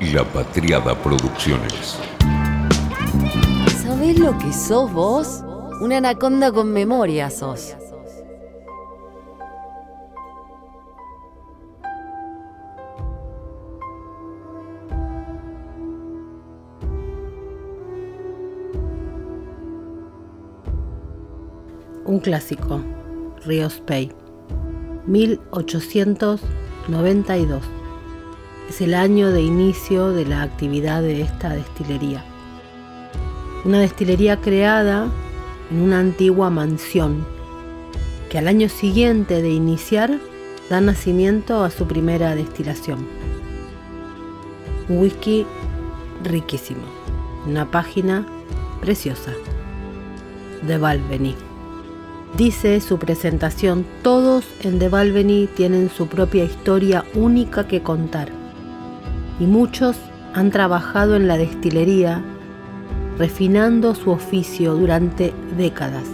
La Patriada Producciones. ¿Sabés lo que sos vos? Una anaconda con memoria sos. Un clásico, Ríos Pay, 1892. Es el año de inicio de la actividad de esta destilería. Una destilería creada en una antigua mansión que al año siguiente de iniciar da nacimiento a su primera destilación. Un whisky riquísimo, una página preciosa de Balvenie. Dice su presentación, todos en The Balvenie tienen su propia historia única que contar y muchos han trabajado en la destilería refinando su oficio durante décadas.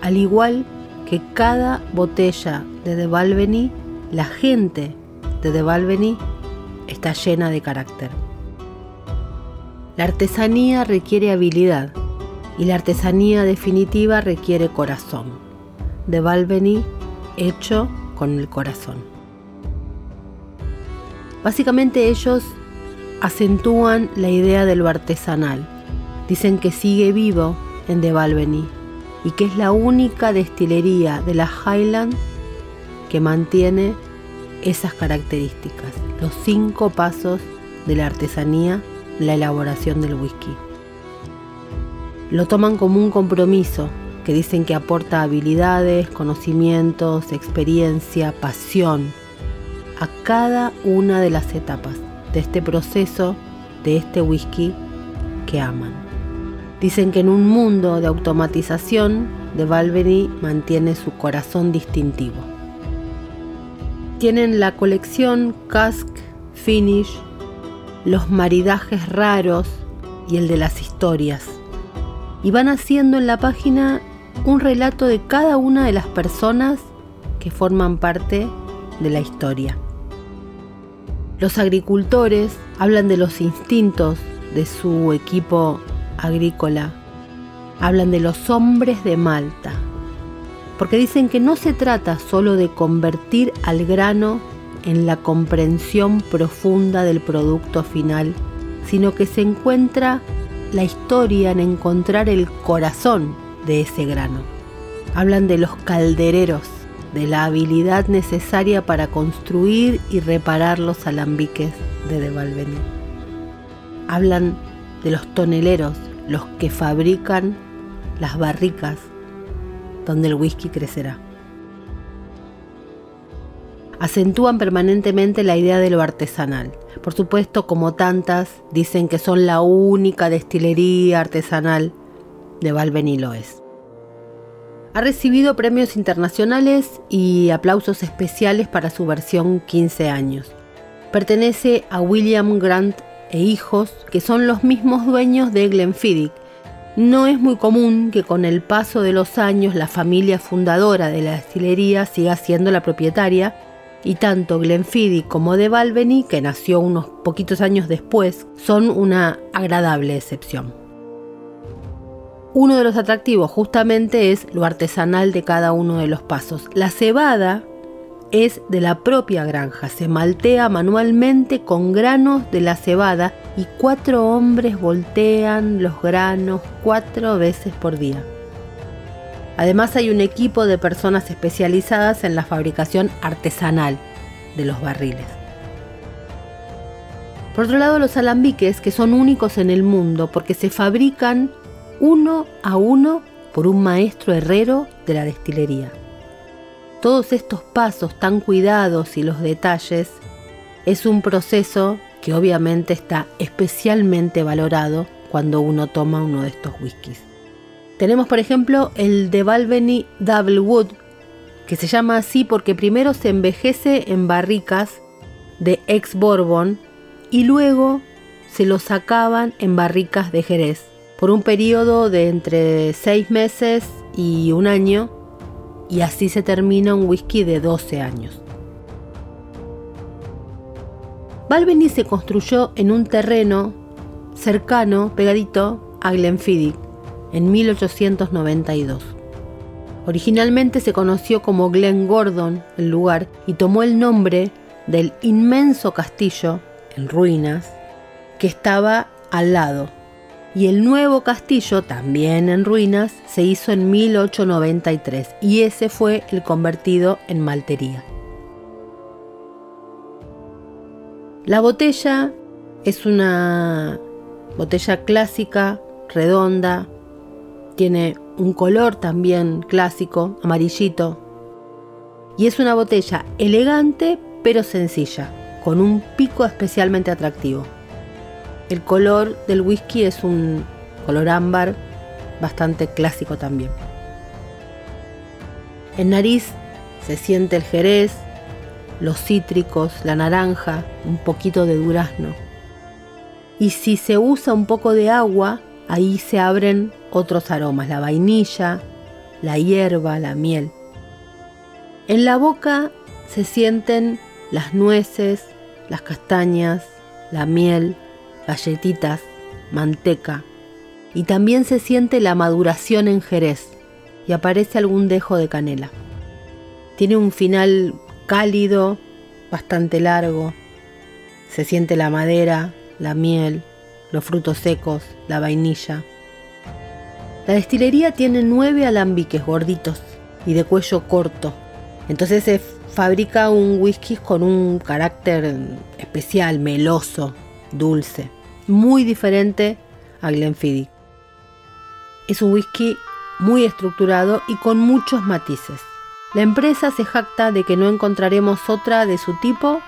Al igual que cada botella de Balvenie, la gente de Balvenie está llena de carácter. La artesanía requiere habilidad y la artesanía definitiva requiere corazón. De hecho con el corazón. Básicamente ellos acentúan la idea de lo artesanal. Dicen que sigue vivo en De y que es la única destilería de la Highland que mantiene esas características, los cinco pasos de la artesanía, la elaboración del whisky lo toman como un compromiso que dicen que aporta habilidades, conocimientos, experiencia, pasión a cada una de las etapas de este proceso, de este whisky que aman. Dicen que en un mundo de automatización, de Valverde mantiene su corazón distintivo. Tienen la colección Cask Finish, los maridajes raros y el de las historias y van haciendo en la página un relato de cada una de las personas que forman parte de la historia. Los agricultores hablan de los instintos de su equipo agrícola, hablan de los hombres de Malta, porque dicen que no se trata solo de convertir al grano en la comprensión profunda del producto final, sino que se encuentra la historia en encontrar el corazón de ese grano. Hablan de los caldereros, de la habilidad necesaria para construir y reparar los alambiques de De Hablan de los toneleros, los que fabrican las barricas donde el whisky crecerá. Acentúan permanentemente la idea de lo artesanal, por supuesto, como tantas, dicen que son la única destilería artesanal de Valveni lo es. Ha recibido premios internacionales y aplausos especiales para su versión 15 años. Pertenece a William Grant e hijos, que son los mismos dueños de Glenfiddich. No es muy común que con el paso de los años la familia fundadora de la destilería siga siendo la propietaria, y tanto Glenfiddich como De Balvenie, que nació unos poquitos años después, son una agradable excepción. Uno de los atractivos justamente es lo artesanal de cada uno de los pasos. La cebada es de la propia granja, se maltea manualmente con granos de la cebada y cuatro hombres voltean los granos cuatro veces por día. Además hay un equipo de personas especializadas en la fabricación artesanal de los barriles. Por otro lado, los alambiques, que son únicos en el mundo porque se fabrican uno a uno por un maestro herrero de la destilería. Todos estos pasos tan cuidados y los detalles es un proceso que obviamente está especialmente valorado cuando uno toma uno de estos whiskies. Tenemos, por ejemplo, el de Balvenie Double Wood, que se llama así porque primero se envejece en barricas de ex Bourbon y luego se lo sacaban en barricas de Jerez por un periodo de entre 6 meses y un año y así se termina un whisky de 12 años. Balvenie se construyó en un terreno cercano, pegadito, a Glenfiddich, en 1892. Originalmente se conoció como Glen Gordon el lugar y tomó el nombre del inmenso castillo, en ruinas, que estaba al lado. Y el nuevo castillo, también en ruinas, se hizo en 1893 y ese fue el convertido en maltería. La botella es una botella clásica, redonda, tiene un color también clásico, amarillito, y es una botella elegante pero sencilla, con un pico especialmente atractivo. El color del whisky es un color ámbar bastante clásico también. En nariz se siente el jerez, los cítricos, la naranja, un poquito de durazno. Y si se usa un poco de agua, ahí se abren otros aromas, la vainilla, la hierba, la miel. En la boca se sienten las nueces, las castañas, la miel, galletitas, manteca. Y también se siente la maduración en Jerez y aparece algún dejo de canela. Tiene un final cálido, bastante largo. Se siente la madera, la miel, los frutos secos, la vainilla. La destilería tiene nueve alambiques gorditos y de cuello corto. Entonces se fabrica un whisky con un carácter especial, meloso, dulce, muy diferente a Glenfiddich. Es un whisky muy estructurado y con muchos matices. La empresa se jacta de que no encontraremos otra de su tipo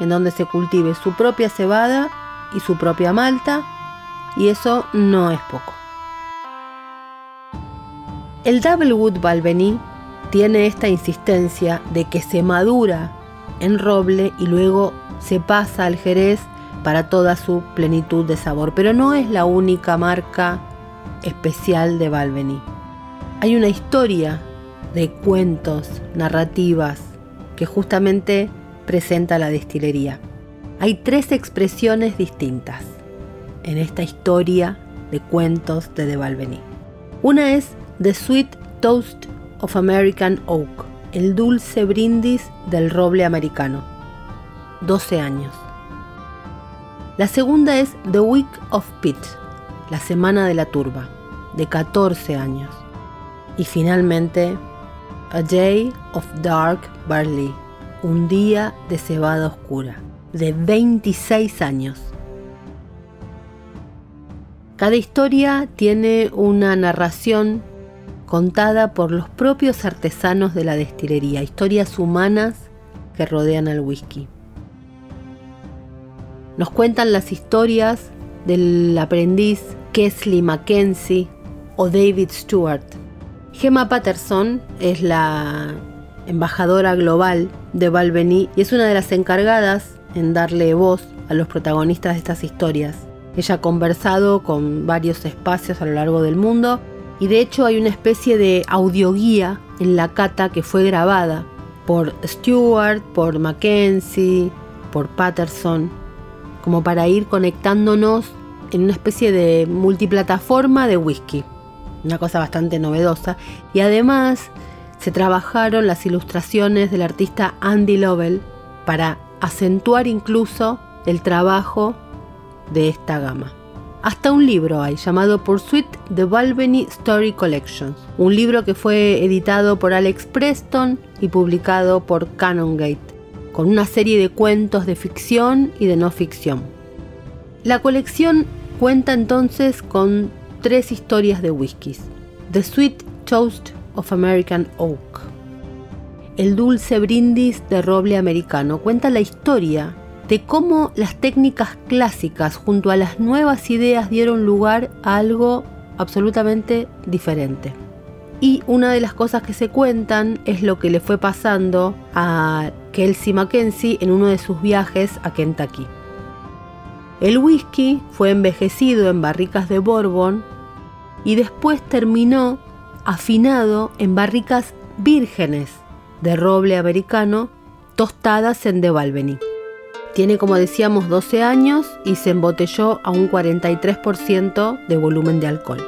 en donde se cultive su propia cebada y su propia malta, y eso no es poco. El Double Wood Balvenie tiene esta insistencia de que se madura en roble y luego se pasa al jerez para toda su plenitud de sabor, pero no es la única marca especial de Balvenie. Hay una historia de cuentos, narrativas, que justamente presenta la destilería. Hay tres expresiones distintas en esta historia de cuentos de De Balvenie. Una es The Sweet Toast of American Oak, el dulce brindis del roble americano, 12 años. La segunda es The Week of Pit, la semana de la turba, de 14 años. Y finalmente a Day of Dark Barley, un día de cebada oscura, de 26 años. Cada historia tiene una narración contada por los propios artesanos de la destilería, historias humanas que rodean al whisky. Nos cuentan las historias del aprendiz Kesley Mackenzie o David Stewart, Gemma Patterson es la embajadora global de Balvenie y es una de las encargadas en darle voz a los protagonistas de estas historias. Ella ha conversado con varios espacios a lo largo del mundo y de hecho hay una especie de audioguía en la cata que fue grabada por Stewart, por Mackenzie, por Patterson, como para ir conectándonos en una especie de multiplataforma de whisky una cosa bastante novedosa. Y además se trabajaron las ilustraciones del artista Andy Lovell para acentuar incluso el trabajo de esta gama. Hasta un libro hay llamado Pursuit The Balvenie Story Collections, un libro que fue editado por Alex Preston y publicado por Canongate, con una serie de cuentos de ficción y de no ficción. La colección cuenta entonces con tres historias de whiskies. The Sweet Toast of American Oak. El dulce brindis de roble americano cuenta la historia de cómo las técnicas clásicas junto a las nuevas ideas dieron lugar a algo absolutamente diferente. Y una de las cosas que se cuentan es lo que le fue pasando a Kelsey Mackenzie en uno de sus viajes a Kentucky. El whisky fue envejecido en barricas de Bourbon y después terminó afinado en barricas vírgenes de roble americano tostadas en De Tiene, como decíamos, 12 años y se embotelló a un 43% de volumen de alcohol.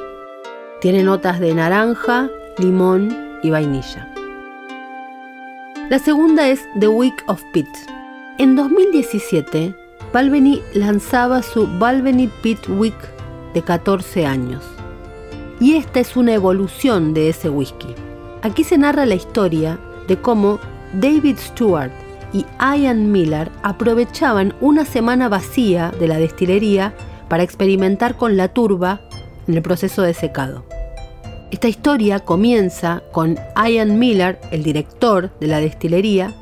Tiene notas de naranja, limón y vainilla. La segunda es The Week of Pit. En 2017, Balvenie lanzaba su Balvenie Pit Week de 14 años. Y esta es una evolución de ese whisky. Aquí se narra la historia de cómo David Stewart y Ian Miller aprovechaban una semana vacía de la destilería para experimentar con la turba en el proceso de secado. Esta historia comienza con Ian Miller, el director de la destilería,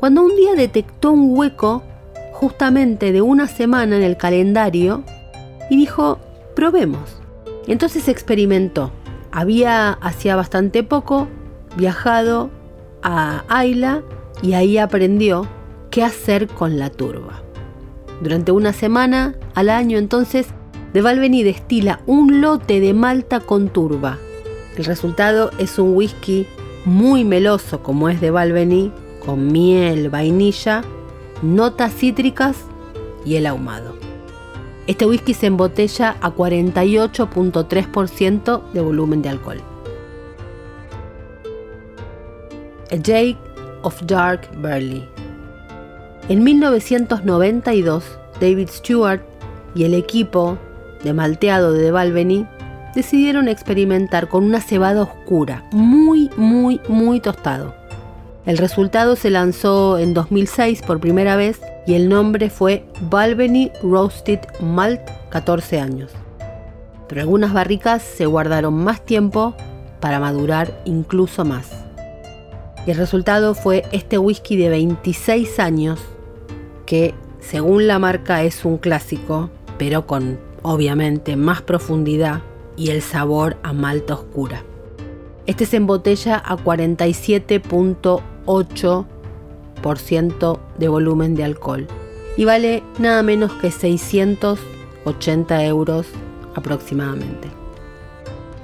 cuando un día detectó un hueco justamente de una semana en el calendario y dijo, probemos. Entonces experimentó. Había hacía bastante poco viajado a Ayla y ahí aprendió qué hacer con la turba. Durante una semana al año entonces, de Valveni destila un lote de malta con turba. El resultado es un whisky muy meloso como es de Valveni, con miel, vainilla, notas cítricas y el ahumado. Este whisky se embotella a 48.3% de volumen de alcohol. A Jake of Dark Burley. En 1992, David Stewart y el equipo de malteado de Balvenie decidieron experimentar con una cebada oscura, muy, muy, muy tostado. El resultado se lanzó en 2006 por primera vez y el nombre fue Balvenie Roasted Malt 14 años. Pero algunas barricas se guardaron más tiempo para madurar incluso más. Y el resultado fue este whisky de 26 años que según la marca es un clásico, pero con obviamente más profundidad y el sabor a malta oscura. Este se embotella a 47.8% de volumen de alcohol y vale nada menos que 680 euros aproximadamente.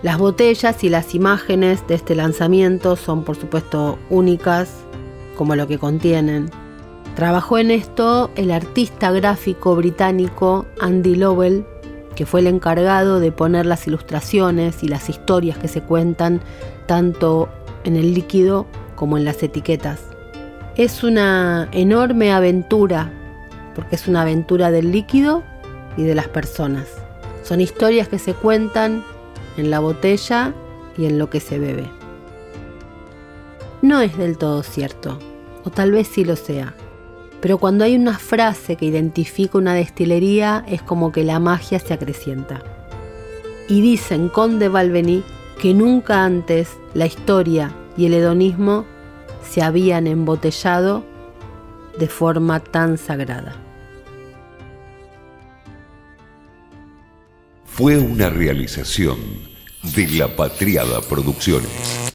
Las botellas y las imágenes de este lanzamiento son por supuesto únicas, como lo que contienen. Trabajó en esto el artista gráfico británico Andy Lowell, que fue el encargado de poner las ilustraciones y las historias que se cuentan tanto en el líquido como en las etiquetas. Es una enorme aventura, porque es una aventura del líquido y de las personas. Son historias que se cuentan en la botella y en lo que se bebe. No es del todo cierto, o tal vez sí lo sea, pero cuando hay una frase que identifica una destilería es como que la magia se acrecienta. Y dicen con de que nunca antes la historia y el hedonismo se habían embotellado de forma tan sagrada. Fue una realización de La Patriada Producciones.